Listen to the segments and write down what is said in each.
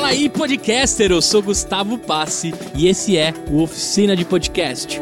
aí, podcaster! Eu sou Gustavo Passe e esse é o Oficina de Podcast.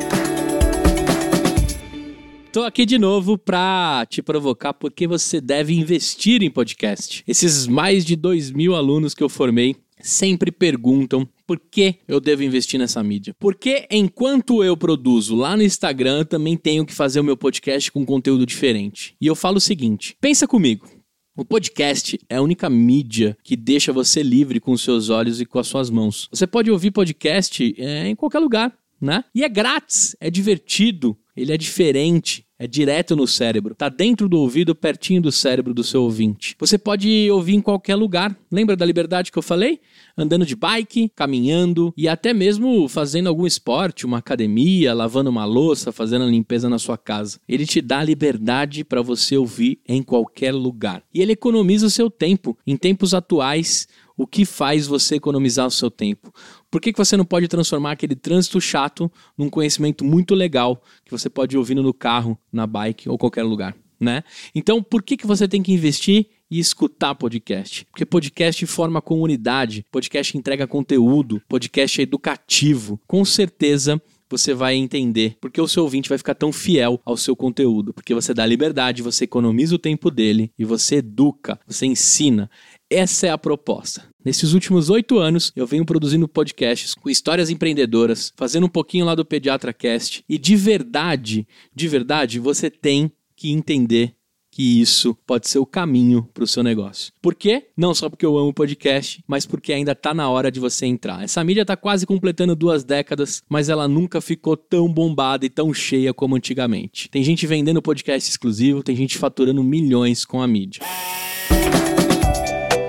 Tô aqui de novo pra te provocar porque você deve investir em podcast. Esses mais de 2 mil alunos que eu formei sempre perguntam por que eu devo investir nessa mídia. Porque enquanto eu produzo lá no Instagram, também tenho que fazer o meu podcast com conteúdo diferente. E eu falo o seguinte: pensa comigo. O podcast é a única mídia que deixa você livre com seus olhos e com as suas mãos. Você pode ouvir podcast é, em qualquer lugar, né? E é grátis, é divertido, ele é diferente, é direto no cérebro, tá dentro do ouvido, pertinho do cérebro do seu ouvinte. Você pode ouvir em qualquer lugar. Lembra da liberdade que eu falei? Andando de bike, caminhando e até mesmo fazendo algum esporte, uma academia, lavando uma louça, fazendo a limpeza na sua casa. Ele te dá liberdade para você ouvir em qualquer lugar. E ele economiza o seu tempo. Em tempos atuais, o que faz você economizar o seu tempo? Por que, que você não pode transformar aquele trânsito chato num conhecimento muito legal que você pode ir ouvindo no carro, na bike ou qualquer lugar? Né? Então, por que, que você tem que investir e escutar podcast? Porque podcast forma comunidade, podcast entrega conteúdo, podcast é educativo. Com certeza você vai entender porque o seu ouvinte vai ficar tão fiel ao seu conteúdo, porque você dá liberdade, você economiza o tempo dele e você educa, você ensina. Essa é a proposta. Nesses últimos oito anos, eu venho produzindo podcasts com histórias empreendedoras, fazendo um pouquinho lá do Pediatra Cast. E de verdade, de verdade, você tem que entender que isso pode ser o caminho para o seu negócio. Por quê? Não só porque eu amo podcast, mas porque ainda está na hora de você entrar. Essa mídia está quase completando duas décadas, mas ela nunca ficou tão bombada e tão cheia como antigamente. Tem gente vendendo podcast exclusivo, tem gente faturando milhões com a mídia.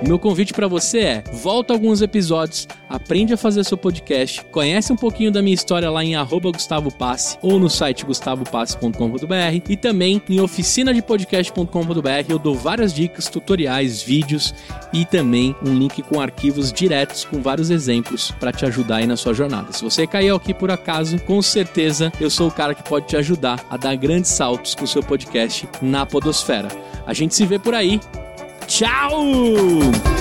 O meu convite para você é: volta alguns episódios, aprende a fazer seu podcast, conhece um pouquinho da minha história lá em Gustavo Passe ou no site gustavopasse.com.br e também em oficinadepodcast.com.br eu dou várias dicas, tutoriais, vídeos e também um link com arquivos diretos com vários exemplos para te ajudar aí na sua jornada. Se você caiu aqui por acaso, com certeza eu sou o cara que pode te ajudar a dar grandes saltos com o seu podcast na podosfera. A gente se vê por aí. Tchau!